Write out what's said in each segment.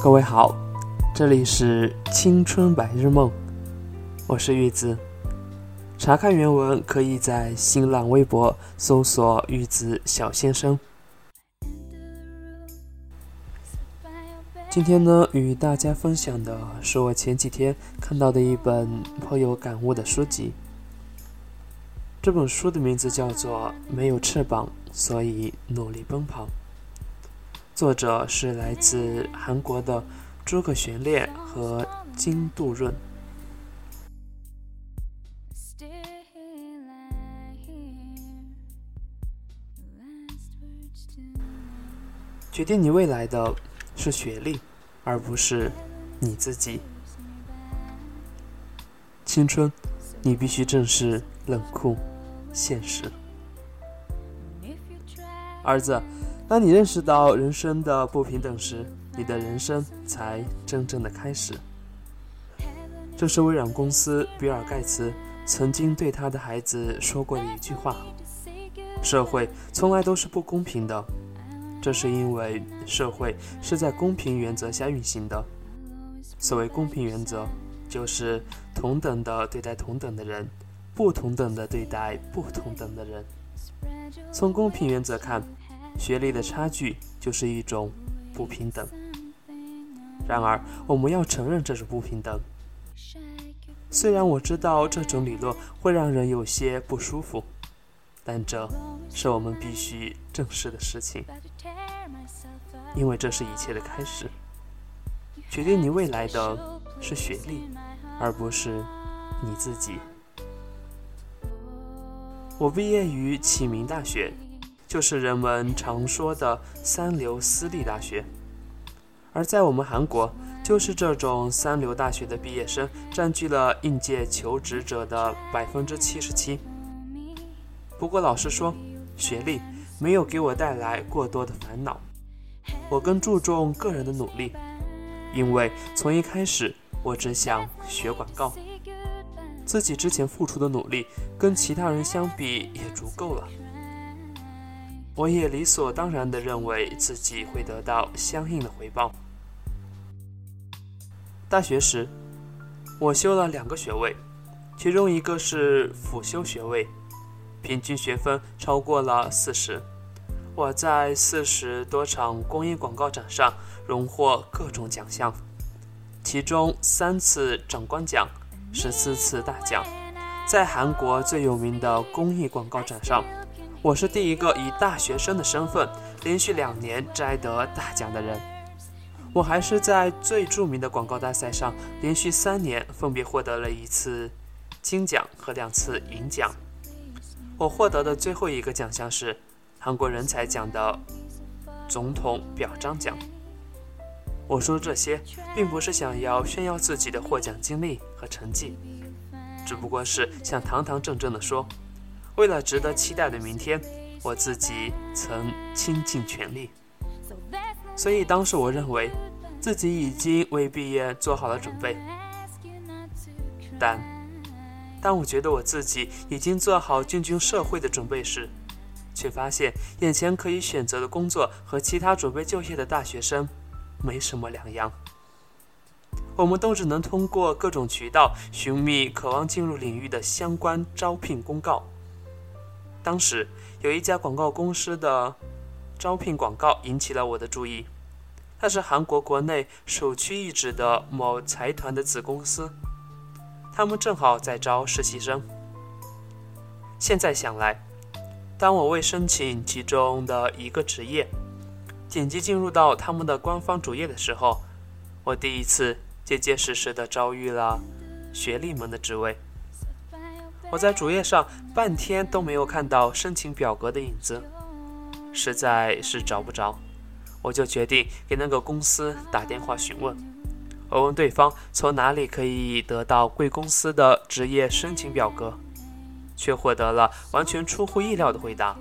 各位好，这里是青春白日梦，我是玉子。查看原文可以在新浪微博搜索“玉子小先生”。今天呢，与大家分享的是我前几天看到的一本颇有感悟的书籍。这本书的名字叫做《没有翅膀，所以努力奔跑》。作者是来自韩国的诸葛玄烈和金度润。决定你未来的是学历，而不是你自己。青春，你必须正视冷酷现实。儿子。当你认识到人生的不平等时，你的人生才真正的开始。这是微软公司比尔盖茨曾经对他的孩子说过的一句话：“社会从来都是不公平的，这是因为社会是在公平原则下运行的。所谓公平原则，就是同等的对待同等的人，不同等的对待不同等的人。从公平原则看。”学历的差距就是一种不平等。然而，我们要承认这是不平等。虽然我知道这种理论会让人有些不舒服，但这是我们必须正视的事情，因为这是一切的开始。决定你未来的是学历，而不是你自己。我毕业于启明大学。就是人们常说的三流私立大学，而在我们韩国，就是这种三流大学的毕业生占据了应届求职者的百分之七十七。不过老实说，学历没有给我带来过多的烦恼，我更注重个人的努力，因为从一开始我只想学广告，自己之前付出的努力跟其他人相比也足够了。我也理所当然地认为自己会得到相应的回报。大学时，我修了两个学位，其中一个是辅修学位，平均学分超过了四十。我在四十多场公益广告展上荣获各种奖项，其中三次长官奖，十四次大奖。在韩国最有名的公益广告展上。我是第一个以大学生的身份连续两年摘得大奖的人。我还是在最著名的广告大赛上连续三年分别获得了一次金奖和两次银奖。我获得的最后一个奖项是韩国人才奖的总统表彰奖。我说这些并不是想要炫耀自己的获奖经历和成绩，只不过是想堂堂正正地说。为了值得期待的明天，我自己曾倾尽全力。所以当时我认为自己已经为毕业做好了准备。但当我觉得我自己已经做好进军社会的准备时，却发现眼前可以选择的工作和其他准备就业的大学生没什么两样。我们都只能通过各种渠道寻觅渴望进入领域的相关招聘公告。当时有一家广告公司的招聘广告引起了我的注意，它是韩国国内首屈一指的某财团的子公司，他们正好在招实习生。现在想来，当我为申请其中的一个职业，点击进入到他们的官方主页的时候，我第一次结结实实的遭遇了学历们的职位。我在主页上半天都没有看到申请表格的影子，实在是找不着，我就决定给那个公司打电话询问。我问对方从哪里可以得到贵公司的职业申请表格，却获得了完全出乎意料的回答。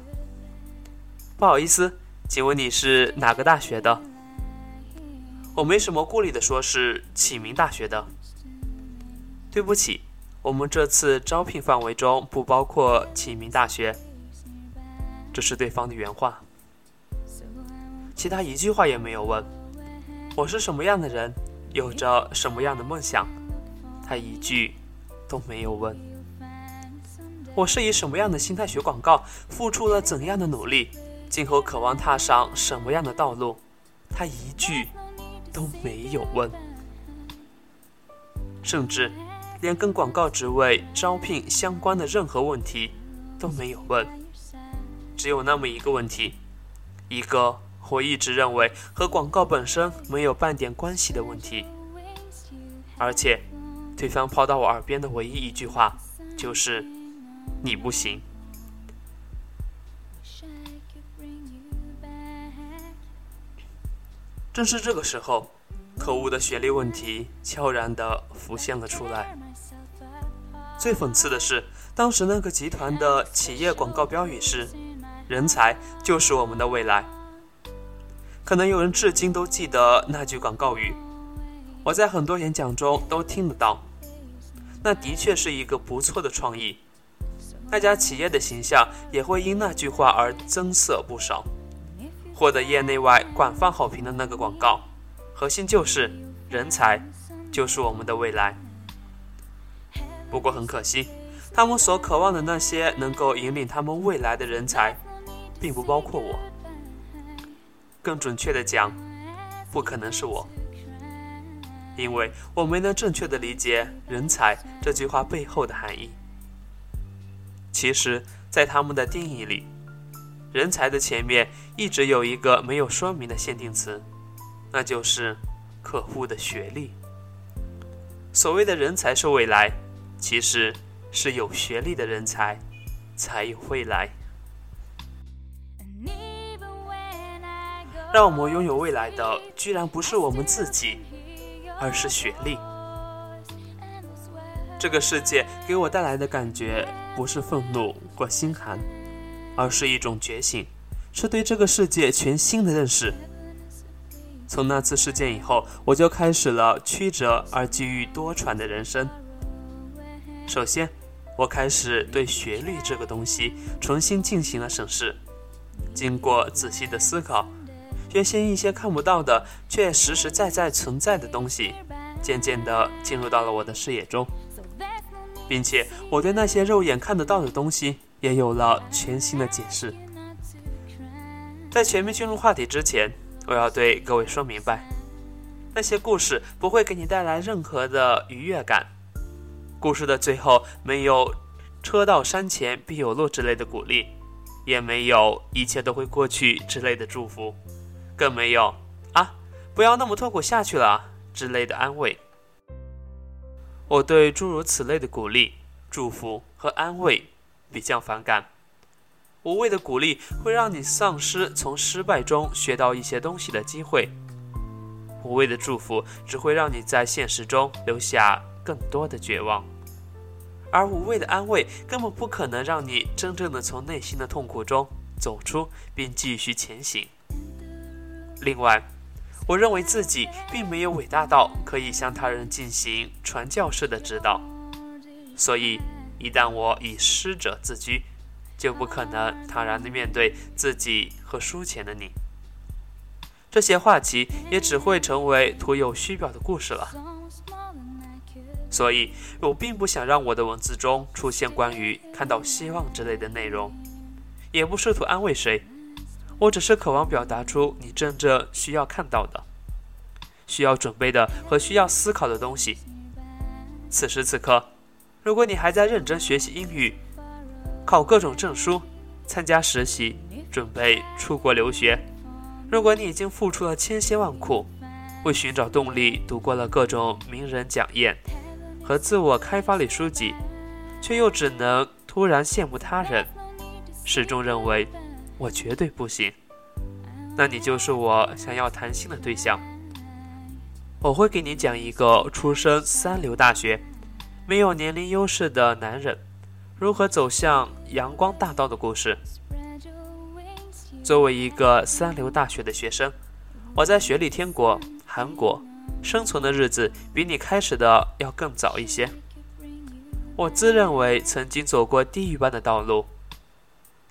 不好意思，请问你是哪个大学的？我没什么顾虑的说是启明大学的。对不起。我们这次招聘范围中不包括启明大学，这是对方的原话，其他一句话也没有问。我是什么样的人，有着什么样的梦想，他一句都没有问。我是以什么样的心态学广告，付出了怎样的努力，今后渴望踏上什么样的道路，他一句都没有问，甚至连跟广告职位招聘相关的任何问题都没有问，只有那么一个问题，一个。我一直认为和广告本身没有半点关系的问题，而且，对方抛到我耳边的唯一一句话就是“你不行”。正是这个时候，可恶的学历问题悄然地浮现了出来。最讽刺的是，当时那个集团的企业广告标语是“人才就是我们的未来”。可能有人至今都记得那句广告语，我在很多演讲中都听得到。那的确是一个不错的创意，那家企业的形象也会因那句话而增色不少。获得业内外广泛好评的那个广告，核心就是人才就是我们的未来。不过很可惜，他们所渴望的那些能够引领他们未来的人才，并不包括我。更准确的讲，不可能是我，因为我没能正确的理解“人才”这句话背后的含义。其实，在他们的定义里，“人才”的前面一直有一个没有说明的限定词，那就是客户的学历。所谓的人才是未来，其实是有学历的人才才有未来。让我们拥有未来的，居然不是我们自己，而是学历。这个世界给我带来的感觉，不是愤怒或心寒，而是一种觉醒，是对这个世界全新的认识。从那次事件以后，我就开始了曲折而机遇多舛的人生。首先，我开始对学历这个东西重新进行了审视，经过仔细的思考。原先一些看不到的，却实实在在存在的东西，渐渐地进入到了我的视野中，并且我对那些肉眼看得到的东西也有了全新的解释。在全面进入话题之前，我要对各位说明白：那些故事不会给你带来任何的愉悦感，故事的最后没有“车到山前必有路”之类的鼓励，也没有“一切都会过去”之类的祝福。更没有啊，不要那么痛苦下去了之类的安慰。我对诸如此类的鼓励、祝福和安慰比较反感。无谓的鼓励会让你丧失从失败中学到一些东西的机会，无谓的祝福只会让你在现实中留下更多的绝望，而无谓的安慰根本不可能让你真正的从内心的痛苦中走出并继续前行。另外，我认为自己并没有伟大到可以向他人进行传教式的指导，所以一旦我以师者自居，就不可能坦然地面对自己和书前的你。这些话题也只会成为徒有虚表的故事了。所以我并不想让我的文字中出现关于看到希望之类的内容，也不试图安慰谁。我只是渴望表达出你真正需要看到的、需要准备的和需要思考的东西。此时此刻，如果你还在认真学习英语、考各种证书、参加实习、准备出国留学；如果你已经付出了千辛万苦，为寻找动力读过了各种名人讲演和自我开发类书籍，却又只能突然羡慕他人，始终认为。我绝对不行，那你就是我想要谈心的对象。我会给你讲一个出身三流大学、没有年龄优势的男人如何走向阳光大道的故事。作为一个三流大学的学生，我在学历天国韩国生存的日子比你开始的要更早一些。我自认为曾经走过地狱般的道路，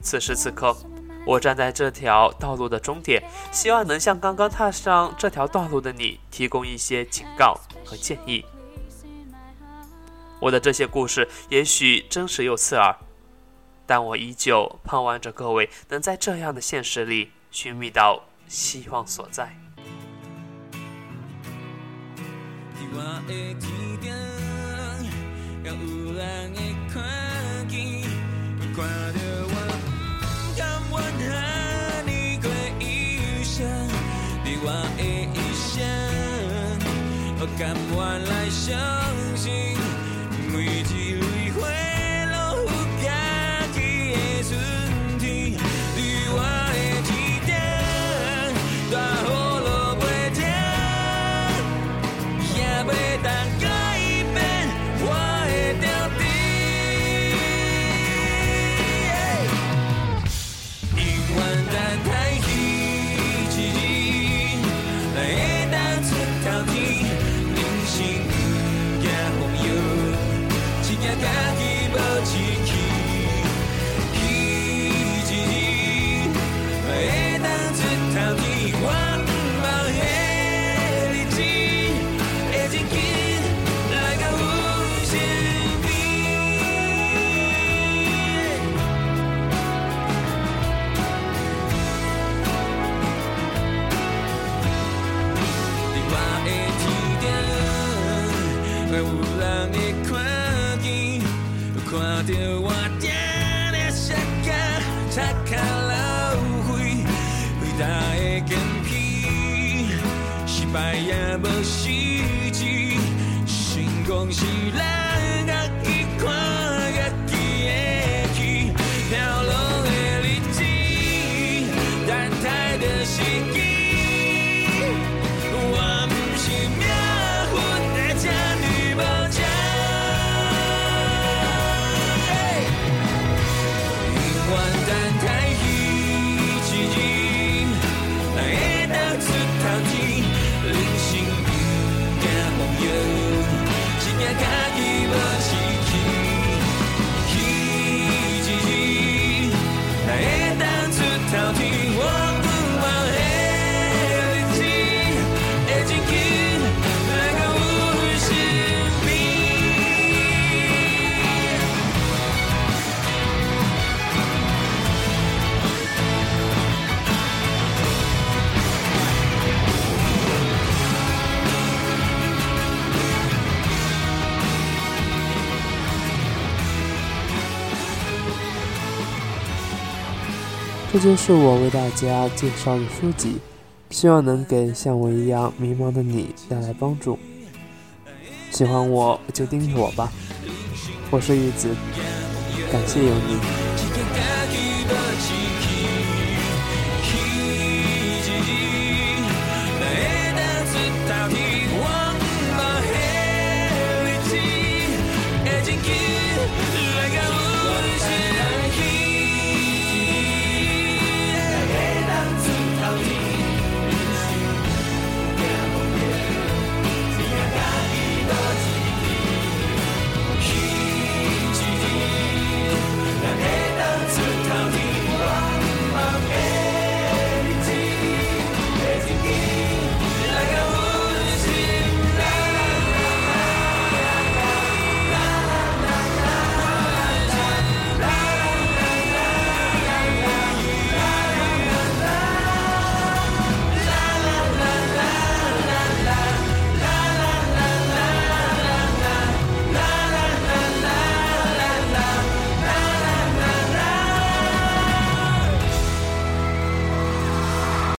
此时此刻。我站在这条道路的终点，希望能向刚刚踏上这条道路的你提供一些警告和建议。我的这些故事也许真实又刺耳，但我依旧盼望着各位能在这样的现实里寻觅到希望所在。甘愿来相信。「一日に一、我、日」「一日に、あなた、夢日」「我、日に、あなた、夢の」「我、一日に、あなた、夢の」看着我定定写甲擦干流血，伟大的坚持，失败也无失志，成功是咱。这就是我为大家介绍的书籍，希望能给像我一样迷茫的你带来帮助。喜欢我就订阅我吧，我是玉子，感谢有你。